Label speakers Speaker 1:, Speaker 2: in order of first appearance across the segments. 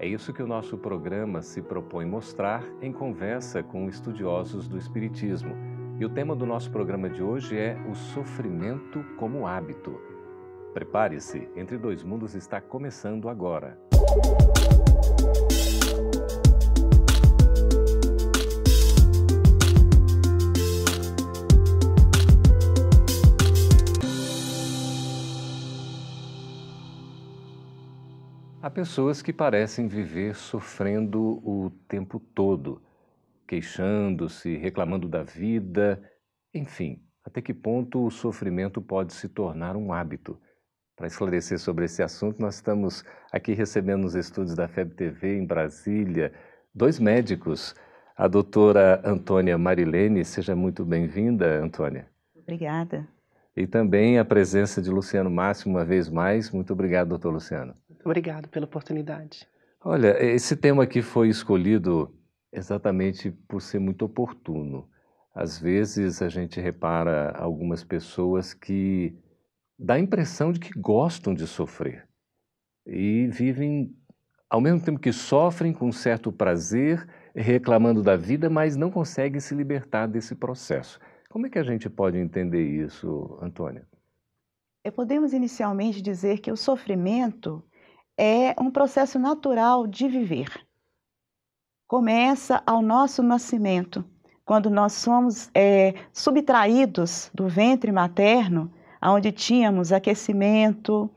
Speaker 1: É isso que o nosso programa se propõe mostrar em conversa com estudiosos do Espiritismo. E o tema do nosso programa de hoje é o sofrimento como hábito. Prepare-se, Entre Dois Mundos está começando agora. Há pessoas que parecem viver sofrendo o tempo todo, queixando-se, reclamando da vida, enfim, até que ponto o sofrimento pode se tornar um hábito? Para esclarecer sobre esse assunto, nós estamos aqui recebendo nos estúdios da FEB TV em Brasília dois médicos. A doutora Antônia Marilene, seja muito bem-vinda, Antônia.
Speaker 2: Obrigada.
Speaker 1: E também a presença de Luciano Máximo, uma vez mais. Muito obrigado, doutor Luciano.
Speaker 3: Obrigado pela oportunidade.
Speaker 1: Olha, esse tema aqui foi escolhido exatamente por ser muito oportuno. Às vezes a gente repara algumas pessoas que dá a impressão de que gostam de sofrer e vivem, ao mesmo tempo que sofrem, com certo prazer, reclamando da vida, mas não conseguem se libertar desse processo. Como é que a gente pode entender isso, Antônia?
Speaker 2: É, podemos inicialmente dizer que o sofrimento é um processo natural de viver. Começa ao nosso nascimento, quando nós somos é, subtraídos do ventre materno, onde tínhamos aquecimento,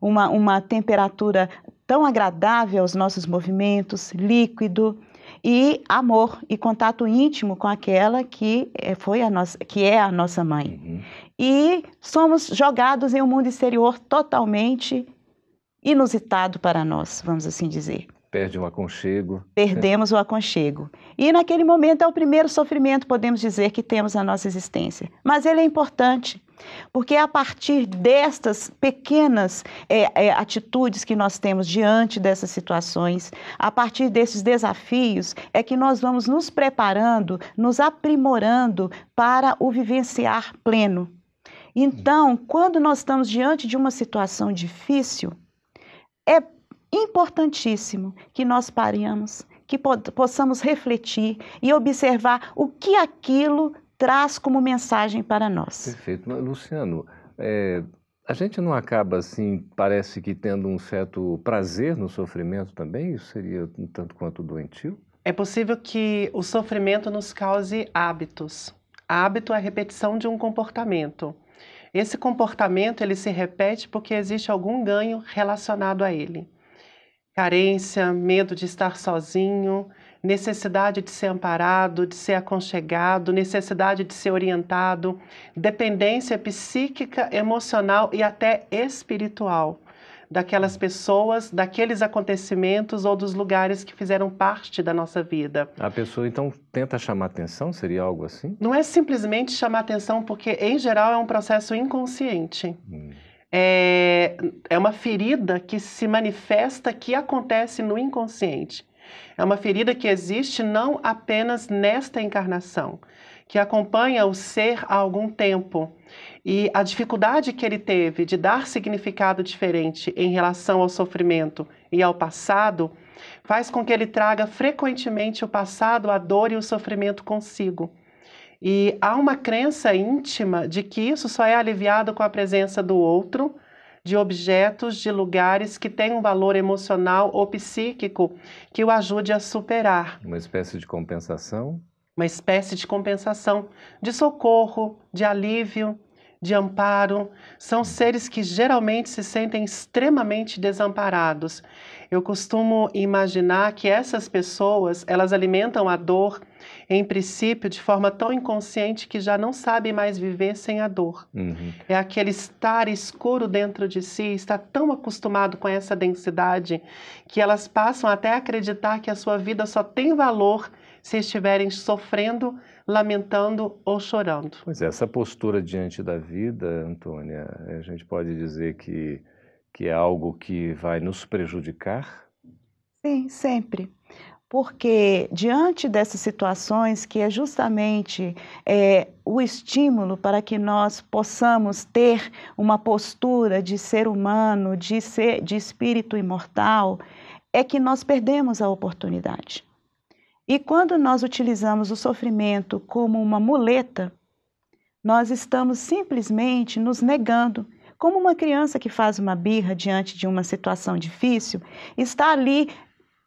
Speaker 2: uma, uma temperatura tão agradável aos nossos movimentos, líquido, e amor e contato íntimo com aquela que é, foi a nossa, que é a nossa mãe. Uhum. E somos jogados em um mundo exterior totalmente inusitado para nós, vamos assim dizer.
Speaker 1: Perde o aconchego.
Speaker 2: Perdemos o aconchego. E naquele momento é o primeiro sofrimento, podemos dizer, que temos na nossa existência. Mas ele é importante, porque é a partir destas pequenas é, é, atitudes que nós temos diante dessas situações, a partir desses desafios, é que nós vamos nos preparando, nos aprimorando para o vivenciar pleno. Então, quando nós estamos diante de uma situação difícil, é importantíssimo que nós paremos, que possamos refletir e observar o que aquilo traz como mensagem para nós.
Speaker 1: Perfeito. Mas, Luciano, é, a gente não acaba assim, parece que tendo um certo prazer no sofrimento também? Isso seria um tanto quanto doentio?
Speaker 3: É possível que o sofrimento nos cause hábitos. Hábito é a repetição de um comportamento. Esse comportamento ele se repete porque existe algum ganho relacionado a ele. Carência, medo de estar sozinho, necessidade de ser amparado, de ser aconchegado, necessidade de ser orientado, dependência psíquica, emocional e até espiritual daquelas pessoas, daqueles acontecimentos ou dos lugares que fizeram parte da nossa vida.
Speaker 1: A pessoa então tenta chamar atenção, seria algo assim?
Speaker 3: Não é simplesmente chamar atenção, porque em geral é um processo inconsciente. Hum. É, é uma ferida que se manifesta, que acontece no inconsciente. É uma ferida que existe não apenas nesta encarnação, que acompanha o ser há algum tempo. E a dificuldade que ele teve de dar significado diferente em relação ao sofrimento e ao passado faz com que ele traga frequentemente o passado, a dor e o sofrimento consigo. E há uma crença íntima de que isso só é aliviado com a presença do outro, de objetos, de lugares que têm um valor emocional ou psíquico que o ajude a superar.
Speaker 1: Uma espécie de compensação?
Speaker 3: Uma espécie de compensação, de socorro, de alívio, de amparo, são seres que geralmente se sentem extremamente desamparados. Eu costumo imaginar que essas pessoas, elas alimentam a dor em princípio, de forma tão inconsciente que já não sabem mais viver sem a dor. Uhum. É aquele estar escuro dentro de si, está tão acostumado com essa densidade que elas passam até a acreditar que a sua vida só tem valor se estiverem sofrendo, lamentando ou chorando.
Speaker 1: Pois é, essa postura diante da vida, Antônia, a gente pode dizer que, que é algo que vai nos prejudicar?
Speaker 2: Sim, sempre porque diante dessas situações, que é justamente é, o estímulo para que nós possamos ter uma postura de ser humano, de, ser, de espírito imortal, é que nós perdemos a oportunidade. E quando nós utilizamos o sofrimento como uma muleta, nós estamos simplesmente nos negando. Como uma criança que faz uma birra diante de uma situação difícil, está ali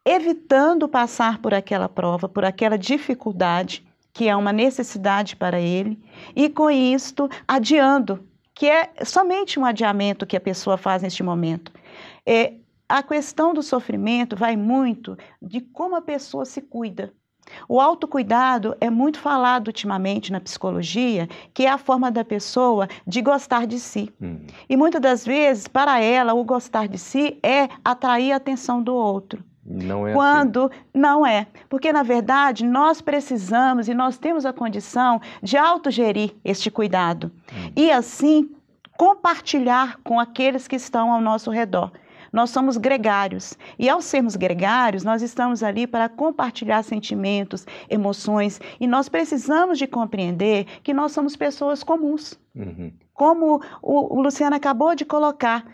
Speaker 2: evitando passar por aquela prova, por aquela dificuldade, que é uma necessidade para ele, e com isto adiando, que é somente um adiamento que a pessoa faz neste momento. É, a questão do sofrimento vai muito de como a pessoa se cuida. O autocuidado é muito falado ultimamente na psicologia, que é a forma da pessoa de gostar de si. Uhum. E muitas das vezes, para ela, o gostar de si é atrair a atenção do outro.
Speaker 1: Não é
Speaker 2: quando assim. não é. Porque, na verdade, nós precisamos e nós temos a condição de autogerir este cuidado. Hum. E, assim, compartilhar com aqueles que estão ao nosso redor. Nós somos gregários. E, ao sermos gregários, nós estamos ali para compartilhar sentimentos, emoções. E nós precisamos de compreender que nós somos pessoas comuns. Uhum. Como o, o Luciano acabou de colocar,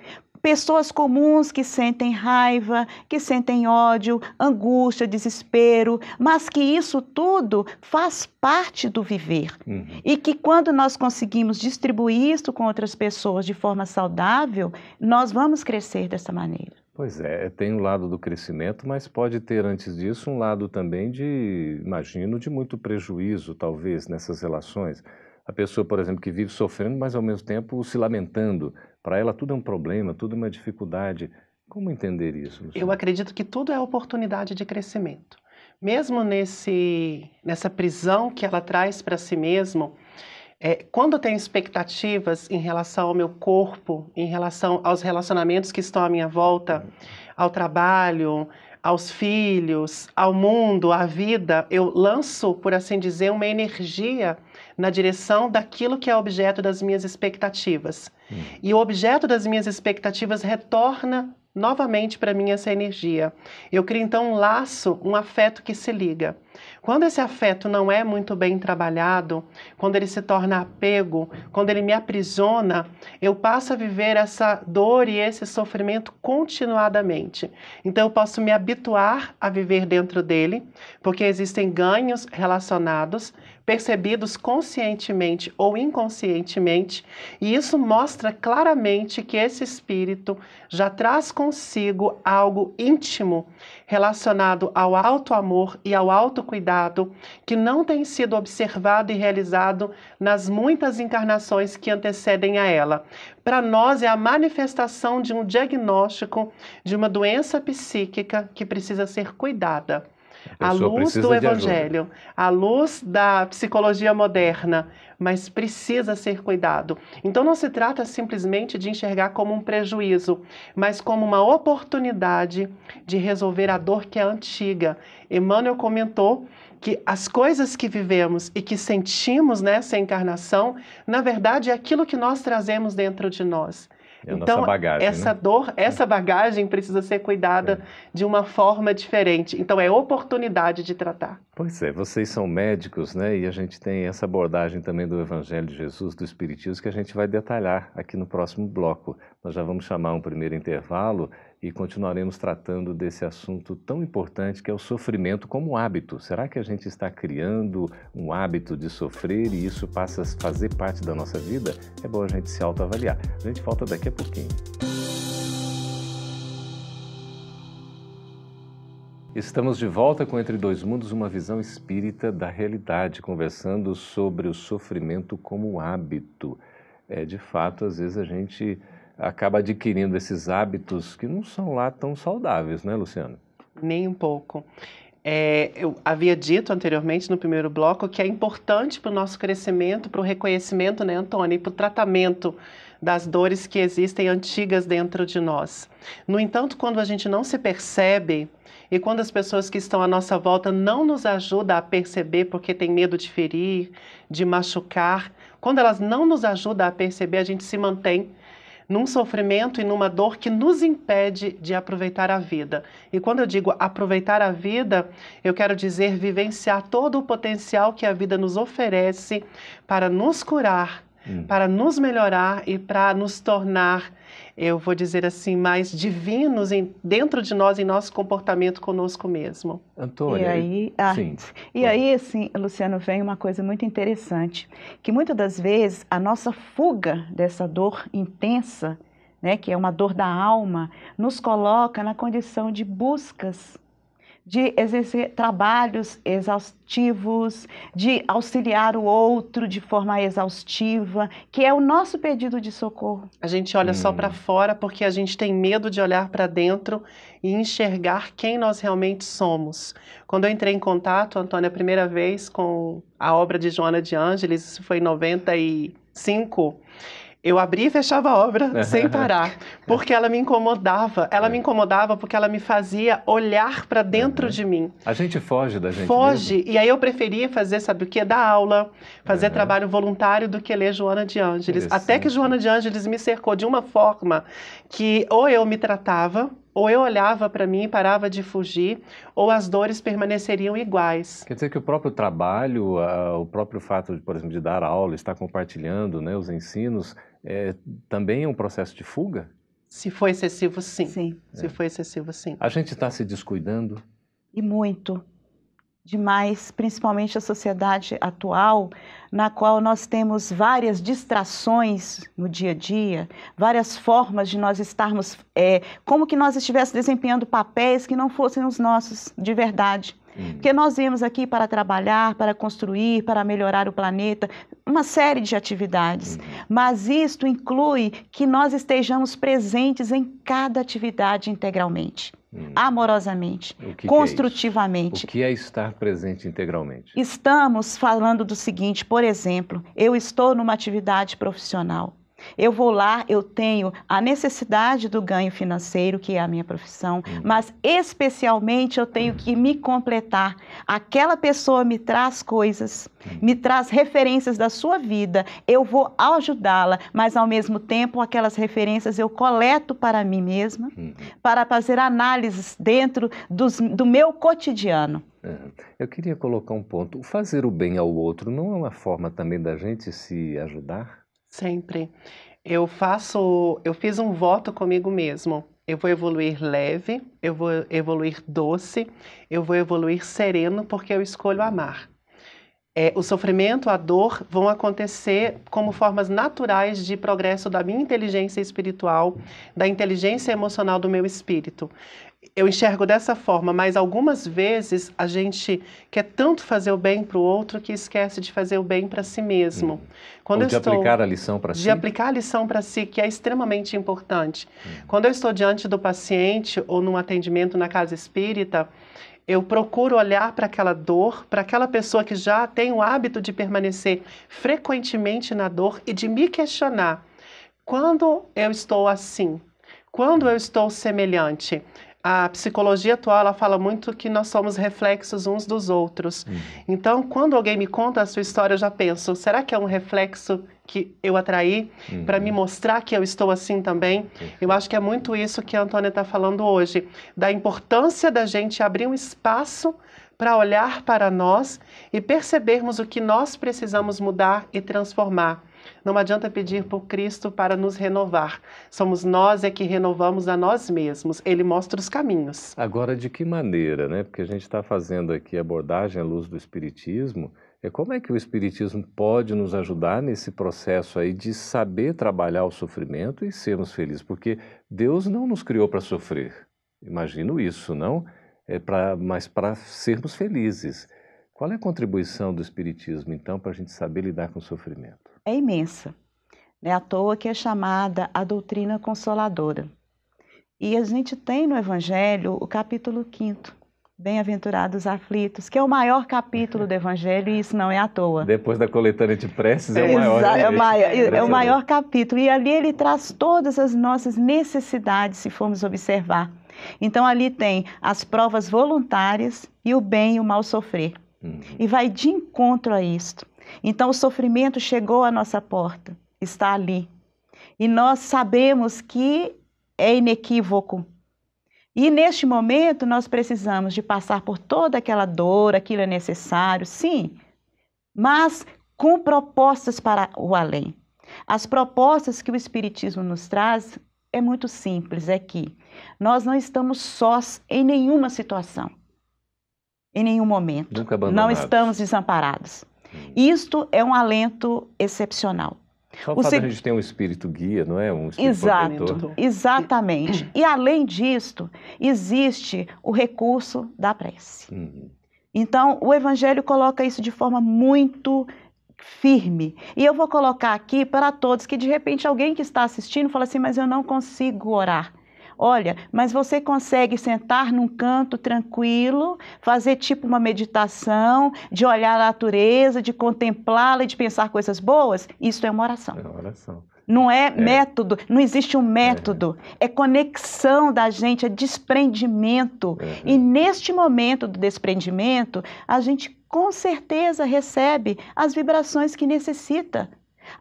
Speaker 2: pessoas comuns que sentem raiva, que sentem ódio, angústia, desespero, mas que isso tudo faz parte do viver. Uhum. E que quando nós conseguimos distribuir isso com outras pessoas de forma saudável, nós vamos crescer dessa maneira.
Speaker 1: Pois é, tem um lado do crescimento, mas pode ter antes disso um lado também de, imagino, de muito prejuízo, talvez, nessas relações. A pessoa, por exemplo, que vive sofrendo, mas ao mesmo tempo se lamentando. Para ela tudo é um problema, tudo é uma dificuldade. Como entender isso?
Speaker 3: Eu acredito que tudo é oportunidade de crescimento. Mesmo nesse, nessa prisão que ela traz para si mesmo, é, quando eu tenho expectativas em relação ao meu corpo, em relação aos relacionamentos que estão à minha volta, ao trabalho, aos filhos, ao mundo, à vida, eu lanço, por assim dizer, uma energia na direção daquilo que é objeto das minhas expectativas. Hum. E o objeto das minhas expectativas retorna novamente para mim essa energia. Eu crio então um laço, um afeto que se liga. Quando esse afeto não é muito bem trabalhado, quando ele se torna apego, quando ele me aprisiona, eu passo a viver essa dor e esse sofrimento continuadamente. Então eu posso me habituar a viver dentro dele, porque existem ganhos relacionados percebidos conscientemente ou inconscientemente, e isso mostra claramente que esse espírito já traz consigo algo íntimo relacionado ao alto amor e ao alto cuidado que não tem sido observado e realizado nas muitas encarnações que antecedem a ela. Para nós é a manifestação de um diagnóstico de uma doença psíquica que precisa ser cuidada a luz do Evangelho, a luz da psicologia moderna, mas precisa ser cuidado. Então não se trata simplesmente de enxergar como um prejuízo, mas como uma oportunidade de resolver a dor que é antiga. Emmanuel comentou que as coisas que vivemos e que sentimos nessa encarnação, na verdade, é aquilo que nós trazemos dentro de nós.
Speaker 1: É então, bagagem,
Speaker 3: essa
Speaker 1: né?
Speaker 3: dor, essa bagagem precisa ser cuidada é. de uma forma diferente. Então, é oportunidade de tratar.
Speaker 1: Pois é, vocês são médicos, né? E a gente tem essa abordagem também do Evangelho de Jesus, do Espiritismo, que a gente vai detalhar aqui no próximo bloco. Nós já vamos chamar um primeiro intervalo e continuaremos tratando desse assunto tão importante que é o sofrimento como hábito. Será que a gente está criando um hábito de sofrer e isso passa a fazer parte da nossa vida? É bom a gente se autoavaliar. A gente volta daqui a pouquinho. Estamos de volta com Entre Dois Mundos, uma visão espírita da realidade, conversando sobre o sofrimento como hábito. É, de fato, às vezes a gente acaba adquirindo esses hábitos que não são lá tão saudáveis, né, Luciano?
Speaker 3: Nem um pouco. É, eu havia dito anteriormente no primeiro bloco que é importante para o nosso crescimento, para o reconhecimento, né, Antônio, e para o tratamento das dores que existem antigas dentro de nós. No entanto, quando a gente não se percebe e quando as pessoas que estão à nossa volta não nos ajudam a perceber porque tem medo de ferir, de machucar, quando elas não nos ajudam a perceber, a gente se mantém num sofrimento e numa dor que nos impede de aproveitar a vida. E quando eu digo aproveitar a vida, eu quero dizer vivenciar todo o potencial que a vida nos oferece para nos curar, hum. para nos melhorar e para nos tornar eu vou dizer assim, mais divinos em, dentro de nós, em nosso comportamento conosco mesmo.
Speaker 1: Antônia,
Speaker 2: e aí, ah, sim, e aí, assim, Luciano, vem uma coisa muito interessante, que muitas das vezes a nossa fuga dessa dor intensa, né, que é uma dor da alma, nos coloca na condição de buscas de exercer trabalhos exaustivos, de auxiliar o outro de forma exaustiva, que é o nosso pedido de socorro.
Speaker 3: A gente olha hum. só para fora porque a gente tem medo de olhar para dentro e enxergar quem nós realmente somos. Quando eu entrei em contato, Antônia, a primeira vez com a obra de Joana de Ângeles, isso foi em 95, eu abria e fechava a obra sem parar, porque ela me incomodava. Ela me incomodava porque ela me fazia olhar para dentro uhum. de mim.
Speaker 1: A gente foge da gente
Speaker 3: Foge.
Speaker 1: Mesmo.
Speaker 3: E aí eu preferia fazer, sabe o que? Dar aula, fazer uhum. trabalho voluntário do que ler Joana de Ângeles. Até que Joana de Ângeles me cercou de uma forma que ou eu me tratava, ou eu olhava para mim e parava de fugir, ou as dores permaneceriam iguais.
Speaker 1: Quer dizer que o próprio trabalho, o próprio fato, de, por exemplo, de dar aula, estar compartilhando né, os ensinos, é, também é um processo de fuga?
Speaker 3: Se for excessivo, sim.
Speaker 2: sim.
Speaker 3: Se é. for excessivo, sim.
Speaker 1: A gente está se descuidando?
Speaker 2: E muito demais, principalmente a sociedade atual, na qual nós temos várias distrações no dia a dia, várias formas de nós estarmos, é, como que nós estivéssemos desempenhando papéis que não fossem os nossos de verdade. Uhum. Porque nós viemos aqui para trabalhar, para construir, para melhorar o planeta, uma série de atividades. Uhum. Mas isto inclui que nós estejamos presentes em cada atividade integralmente. Hum. amorosamente, que construtivamente.
Speaker 1: Que é o que é estar presente integralmente?
Speaker 2: Estamos falando do seguinte, por exemplo, eu estou numa atividade profissional. Eu vou lá, eu tenho a necessidade do ganho financeiro, que é a minha profissão, hum. mas especialmente eu tenho que me completar. Aquela pessoa me traz coisas, hum. me traz referências da sua vida, eu vou ajudá-la, mas ao mesmo tempo aquelas referências eu coleto para mim mesma, hum. para fazer análises dentro dos, do meu cotidiano.
Speaker 1: É. Eu queria colocar um ponto. Fazer o bem ao outro não é uma forma também da gente se ajudar?
Speaker 3: Sempre. Eu faço, eu fiz um voto comigo mesmo. Eu vou evoluir leve, eu vou evoluir doce, eu vou evoluir sereno, porque eu escolho amar. É, o sofrimento, a dor vão acontecer como formas naturais de progresso da minha inteligência espiritual, da inteligência emocional do meu espírito eu enxergo dessa forma, mas algumas vezes a gente quer tanto fazer o bem para o outro que esquece de fazer o bem para si mesmo. Hum.
Speaker 1: Quando Ou de estou, aplicar a lição para si.
Speaker 3: De aplicar a lição para si, que é extremamente importante. Hum. Quando eu estou diante do paciente ou num atendimento na casa espírita, eu procuro olhar para aquela dor, para aquela pessoa que já tem o hábito de permanecer frequentemente na dor e de me questionar: quando eu estou assim? Quando eu estou semelhante? A psicologia atual ela fala muito que nós somos reflexos uns dos outros. Uhum. Então, quando alguém me conta a sua história, eu já penso: será que é um reflexo que eu atraí uhum. para me mostrar que eu estou assim também? Eu acho que é muito isso que a Antônia está falando hoje, da importância da gente abrir um espaço para olhar para nós e percebermos o que nós precisamos mudar e transformar. Não adianta pedir por Cristo para nos renovar. Somos nós é que renovamos a nós mesmos. Ele mostra os caminhos.
Speaker 1: Agora, de que maneira, né? Porque a gente está fazendo aqui abordagem à luz do Espiritismo. É como é que o Espiritismo pode nos ajudar nesse processo aí de saber trabalhar o sofrimento e sermos felizes? Porque Deus não nos criou para sofrer. Imagino isso, não? É pra, mas para sermos felizes. Qual é a contribuição do Espiritismo, então, para a gente saber lidar com o sofrimento?
Speaker 2: É imensa. Não é à toa que é chamada a doutrina consoladora. E a gente tem no Evangelho o capítulo 5, Bem-aventurados aflitos, que é o maior capítulo do Evangelho, e isso não é à toa.
Speaker 1: Depois da coletânea de preces, é, o maior.
Speaker 2: É, o maior, é o maior capítulo. E ali ele traz todas as nossas necessidades, se formos observar. Então, ali tem as provas voluntárias e o bem e o mal sofrer. Uhum. E vai de encontro a isto. Então, o sofrimento chegou à nossa porta, está ali. E nós sabemos que é inequívoco. E neste momento, nós precisamos de passar por toda aquela dor, aquilo é necessário, sim, mas com propostas para o além. As propostas que o Espiritismo nos traz é muito simples, é que nós não estamos sós em nenhuma situação, em nenhum momento.
Speaker 1: Nunca
Speaker 2: não estamos desamparados. Hum. Isto é um alento excepcional.
Speaker 1: Só o, fato se... a gente ter um espírito guia, não é? Um espírito
Speaker 2: Exato,
Speaker 1: protetor.
Speaker 2: exatamente. E além disto, existe o recurso da prece. Uhum. Então, o Evangelho coloca isso de forma muito firme. E eu vou colocar aqui para todos que de repente alguém que está assistindo fala assim, mas eu não consigo orar. Olha, mas você consegue sentar num canto tranquilo, fazer tipo uma meditação, de olhar a natureza, de contemplá-la e de pensar coisas boas? Isso é uma oração.
Speaker 1: É uma oração.
Speaker 2: Não é, é, método, não existe um método. É, é conexão da gente, é desprendimento. É. E neste momento do desprendimento, a gente com certeza recebe as vibrações que necessita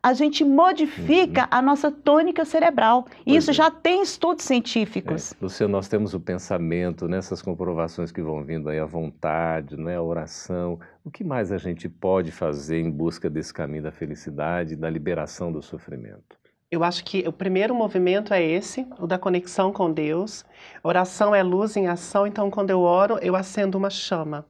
Speaker 2: a gente modifica uhum. a nossa tônica cerebral. E isso é. já tem estudos científicos.
Speaker 1: É. Luciano, nós temos o pensamento, nessas né, comprovações que vão vindo aí, a vontade, né, a oração. O que mais a gente pode fazer em busca desse caminho da felicidade, da liberação do sofrimento?
Speaker 3: Eu acho que o primeiro movimento é esse, o da conexão com Deus. Oração é luz em ação, então quando eu oro, eu acendo uma chama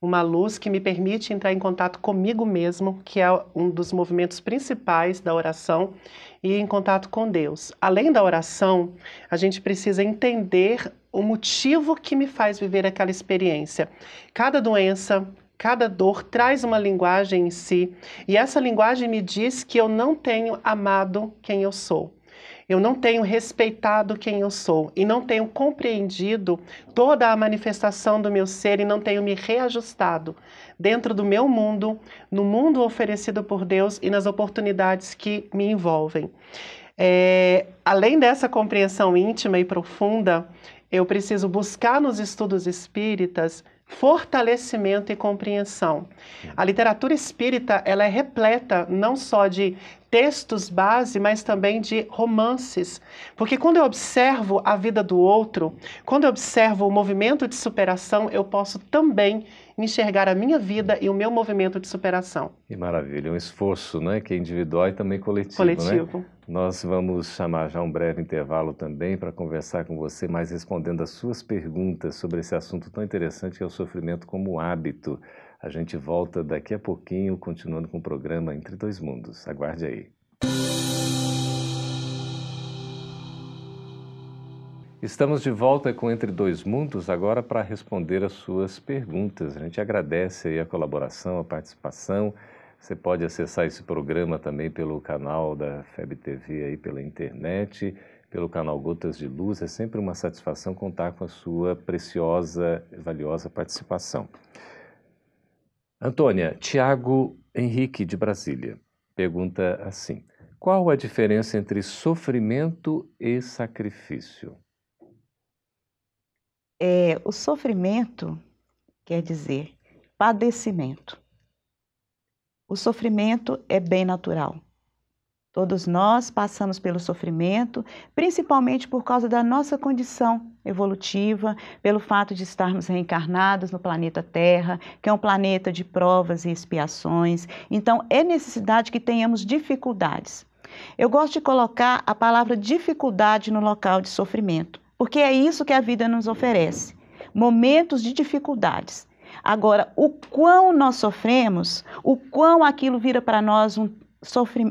Speaker 3: uma luz que me permite entrar em contato comigo mesmo, que é um dos movimentos principais da oração, e em contato com Deus. Além da oração, a gente precisa entender o motivo que me faz viver aquela experiência. Cada doença, Cada dor traz uma linguagem em si, e essa linguagem me diz que eu não tenho amado quem eu sou eu não tenho respeitado quem eu sou e não tenho compreendido toda a manifestação do meu ser e não tenho me reajustado dentro do meu mundo, no mundo oferecido por Deus e nas oportunidades que me envolvem. É, além dessa compreensão íntima e profunda, eu preciso buscar nos estudos espíritas fortalecimento e compreensão. A literatura espírita ela é repleta não só de textos base, mas também de romances. Porque quando eu observo a vida do outro, quando eu observo o movimento de superação, eu posso também enxergar a minha vida e o meu movimento de superação.
Speaker 1: Que maravilha, um esforço né, que é individual e também coletivo.
Speaker 3: Coletivo.
Speaker 1: Né? Nós vamos chamar já um breve intervalo também para conversar com você, mais respondendo as suas perguntas sobre esse assunto tão interessante que é o sofrimento como hábito. A gente volta daqui a pouquinho, continuando com o programa Entre Dois Mundos. Aguarde aí. Estamos de volta com Entre Dois Mundos agora para responder as suas perguntas. A gente agradece a colaboração, a participação. Você pode acessar esse programa também pelo canal da FEB TV aí pela internet, pelo canal Gotas de Luz. É sempre uma satisfação contar com a sua preciosa e valiosa participação. Antônia, Tiago Henrique de Brasília pergunta assim: Qual a diferença entre sofrimento e sacrifício?
Speaker 2: É, o sofrimento quer dizer padecimento. O sofrimento é bem natural. Todos nós passamos pelo sofrimento, principalmente por causa da nossa condição evolutiva, pelo fato de estarmos reencarnados no planeta Terra, que é um planeta de provas e expiações. Então, é necessidade que tenhamos dificuldades. Eu gosto de colocar a palavra dificuldade no local de sofrimento, porque é isso que a vida nos oferece momentos de dificuldades. Agora, o quão nós sofremos, o quão aquilo vira para nós um,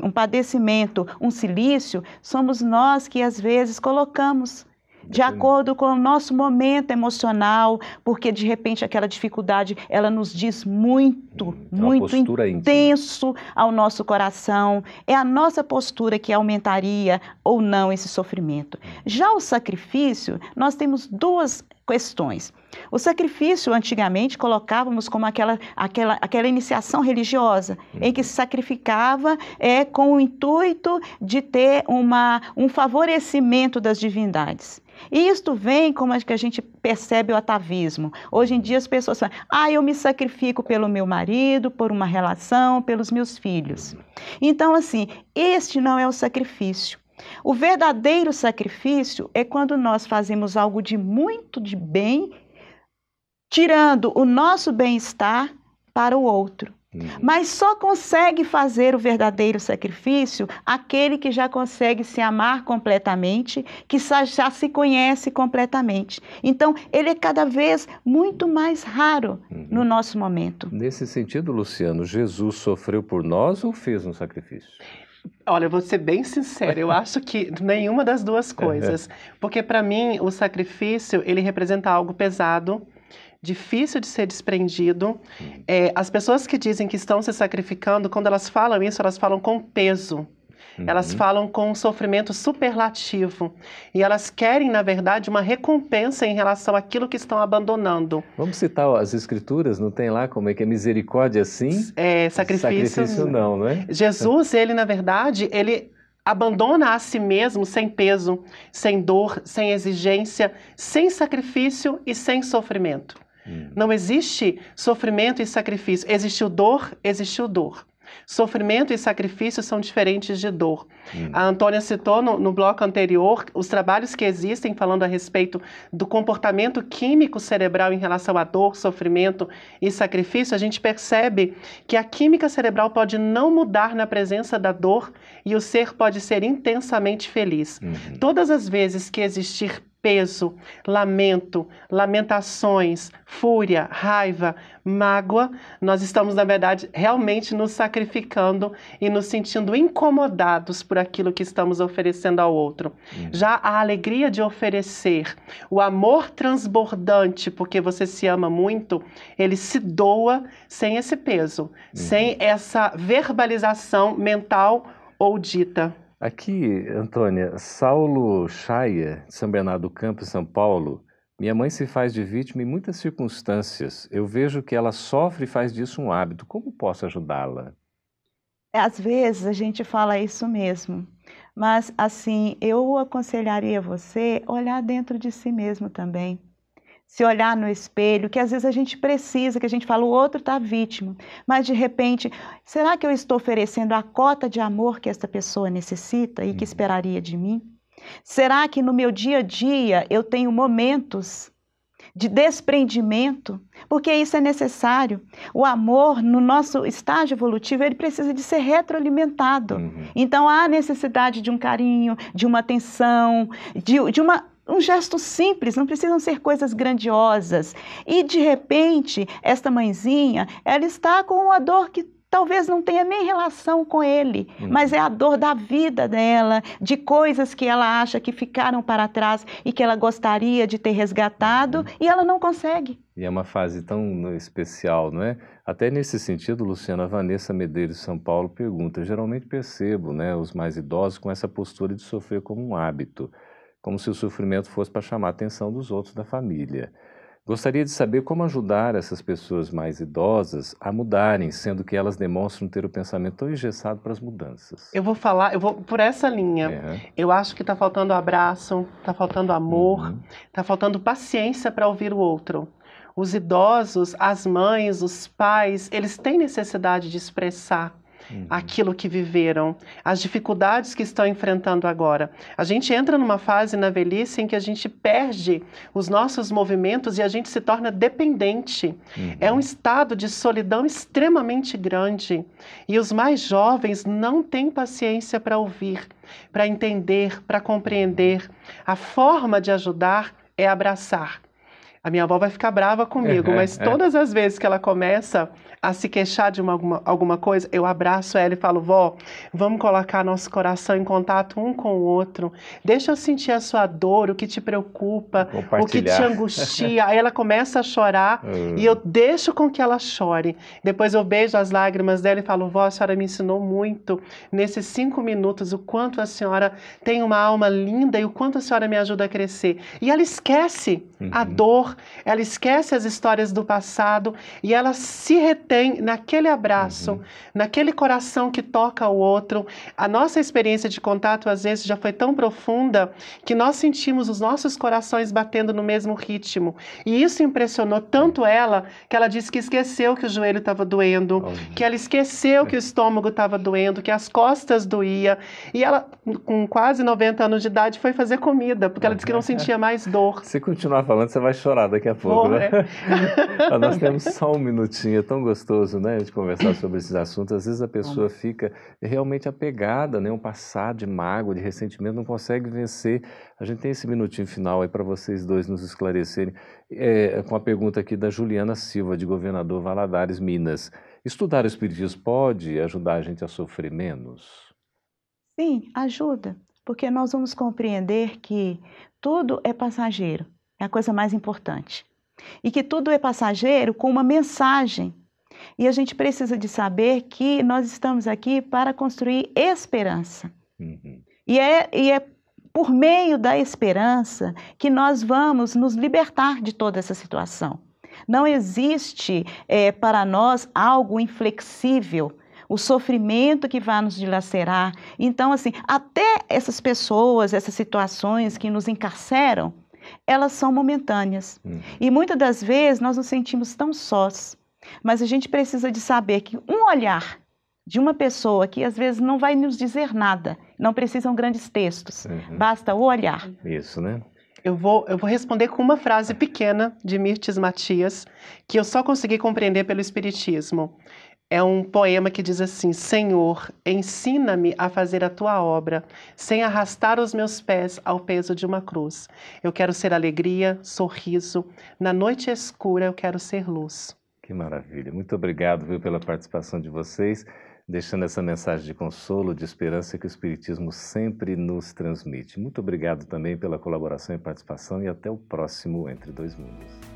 Speaker 2: um padecimento, um silício, somos nós que às vezes colocamos de acordo com o nosso momento emocional, porque de repente aquela dificuldade ela nos diz muito, hum, é muito intenso íntima. ao nosso coração. É a nossa postura que aumentaria ou não esse sofrimento. Hum. Já o sacrifício, nós temos duas questões. O sacrifício, antigamente, colocávamos como aquela, aquela, aquela iniciação religiosa, em que se sacrificava é, com o intuito de ter uma, um favorecimento das divindades. E isto vem como é que a gente percebe o atavismo. Hoje em dia as pessoas falam, ah, eu me sacrifico pelo meu marido, por uma relação, pelos meus filhos. Então, assim, este não é o sacrifício. O verdadeiro sacrifício é quando nós fazemos algo de muito de bem, tirando o nosso bem-estar para o outro. Uhum. Mas só consegue fazer o verdadeiro sacrifício aquele que já consegue se amar completamente, que já se conhece completamente. Então, ele é cada vez muito mais raro uhum. no nosso momento.
Speaker 1: Nesse sentido, Luciano, Jesus sofreu por nós ou fez um sacrifício?
Speaker 3: Olha, eu vou ser bem sincera, eu acho que nenhuma das duas coisas. Porque para mim, o sacrifício, ele representa algo pesado, difícil de ser desprendido. Uhum. É, as pessoas que dizem que estão se sacrificando, quando elas falam isso, elas falam com peso. Uhum. Elas falam com um sofrimento superlativo. E elas querem, na verdade, uma recompensa em relação àquilo que estão abandonando.
Speaker 1: Vamos citar as escrituras, não tem lá como é que é misericórdia sim?
Speaker 3: É, sacrifício.
Speaker 1: Sacrifício não, não é?
Speaker 3: Jesus, ele, na verdade, ele abandona a si mesmo sem peso, sem dor, sem exigência, sem sacrifício e sem sofrimento. Hum. Não existe sofrimento e sacrifício. Existiu dor, existiu dor. Sofrimento e sacrifício são diferentes de dor. Hum. A Antônia citou no, no, bloco anterior os trabalhos que existem falando a respeito do comportamento químico cerebral em relação à dor, sofrimento e sacrifício. A gente percebe que a química cerebral pode não mudar na presença da dor e o ser pode ser intensamente feliz. Uhum. Todas as vezes que existir peso, lamento, lamentações, fúria, raiva, mágoa, nós estamos, na verdade, realmente nos sacrificando e nos sentindo incomodados por aquilo que estamos oferecendo ao outro. Uhum. Já a alegria de oferecer, o amor transbordante, porque você se ama muito, ele se doa sem esse peso, uhum. sem essa verbalização mental ou dita.
Speaker 1: Aqui, Antônia, Saulo Chaia, de São Bernardo do Campo, São Paulo, minha mãe se faz de vítima em muitas circunstâncias. Eu vejo que ela sofre e faz disso um hábito. Como posso ajudá-la?
Speaker 2: Às vezes a gente fala isso mesmo, mas assim, eu aconselharia você olhar dentro de si mesmo também se olhar no espelho, que às vezes a gente precisa, que a gente fala, o outro está vítima, mas de repente, será que eu estou oferecendo a cota de amor que essa pessoa necessita e que uhum. esperaria de mim? Será que no meu dia a dia eu tenho momentos de desprendimento? Porque isso é necessário. O amor, no nosso estágio evolutivo, ele precisa de ser retroalimentado. Uhum. Então há necessidade de um carinho, de uma atenção, de, de uma um gesto simples, não precisam ser coisas grandiosas. E de repente, esta mãezinha, ela está com uma dor que talvez não tenha nem relação com ele, uhum. mas é a dor da vida dela, de coisas que ela acha que ficaram para trás e que ela gostaria de ter resgatado uhum. e ela não consegue.
Speaker 1: E é uma fase tão especial, não é? Até nesse sentido, Luciana Vanessa Medeiros de São Paulo pergunta: geralmente percebo, né, os mais idosos com essa postura de sofrer como um hábito como se o sofrimento fosse para chamar a atenção dos outros da família. Gostaria de saber como ajudar essas pessoas mais idosas a mudarem, sendo que elas demonstram ter o pensamento tão engessado para as mudanças.
Speaker 3: Eu vou falar, eu vou por essa linha. É. Eu acho que está faltando abraço, está faltando amor, está uhum. faltando paciência para ouvir o outro. Os idosos, as mães, os pais, eles têm necessidade de expressar uhum. aquilo que viveram, as dificuldades que estão enfrentando agora. A gente entra numa fase na velhice em que a gente perde os nossos movimentos e a gente se torna dependente. Uhum. É um estado de solidão extremamente grande. E os mais jovens não têm paciência para ouvir, para entender, para compreender. A forma de ajudar é abraçar A minha avó vai ficar brava comigo, mas todas as vezes que ela começa a se queixar de uma, alguma, alguma coisa, eu abraço ela e falo, vó, vamos colocar nosso coração em contato um com o outro. Deixa eu sentir a sua dor, o que te preocupa, o que te angustia. Aí ela começa a chorar e eu deixo com que ela chore. Depois eu beijo as lágrimas dela e falo, vó, a senhora me ensinou muito nesses cinco minutos o quanto a senhora tem uma alma linda e o quanto a senhora me ajuda a crescer. E ela esquece uhum. a dor, ela esquece as histórias do passado e ela se retém naquele abraço, uhum. naquele coração que toca o outro. A nossa experiência de contato às vezes já foi tão profunda que nós sentimos os nossos corações batendo no mesmo ritmo. E isso impressionou tanto ela que ela disse que esqueceu que o joelho estava doendo, oh. que ela esqueceu que o estômago estava doendo, que as costas doía. E ela, com quase 90 anos de idade, foi fazer comida, porque ela disse que não sentia mais dor.
Speaker 1: Se continuar falando, você vai chorar daqui a pouco, né? É. Nós temos só um minutinho, é tão gostoso, né, de conversar sobre esses assuntos. Às vezes a pessoa fica realmente apegada, né, um passado de mágoa, de ressentimento, não consegue vencer. A gente tem esse minutinho final aí para vocês dois nos esclarecerem, é, com a pergunta aqui da Juliana Silva, de Governador Valadares, Minas. Estudar o Espiritismo pode ajudar a gente a sofrer menos?
Speaker 2: Sim, ajuda, porque nós vamos compreender que tudo é passageiro, é a coisa mais importante. E que tudo é passageiro com uma mensagem. E a gente precisa de saber que nós estamos aqui para construir esperança. Uhum. E, é, e é por meio da esperança que nós vamos nos libertar de toda essa situação. Não existe é, para nós algo inflexível o sofrimento que vai nos dilacerar. Então, assim, até essas pessoas, essas situações que nos encarceram, elas são momentâneas. Hum. E muitas das vezes nós nos sentimos tão sós. Mas a gente precisa de saber que um olhar de uma pessoa que às vezes não vai nos dizer nada, não precisam grandes textos, uhum. basta o olhar.
Speaker 1: Isso, né?
Speaker 3: Eu vou, eu vou responder com uma frase pequena de Mirtes Matias, que eu só consegui compreender pelo Espiritismo. É um poema que diz assim: Senhor, ensina-me a fazer a tua obra, sem arrastar os meus pés ao peso de uma cruz. Eu quero ser alegria, sorriso. Na noite escura, eu quero ser luz.
Speaker 1: Que maravilha. Muito obrigado viu, pela participação de vocês, deixando essa mensagem de consolo, de esperança que o Espiritismo sempre nos transmite. Muito obrigado também pela colaboração e participação e até o próximo Entre Dois Mundos.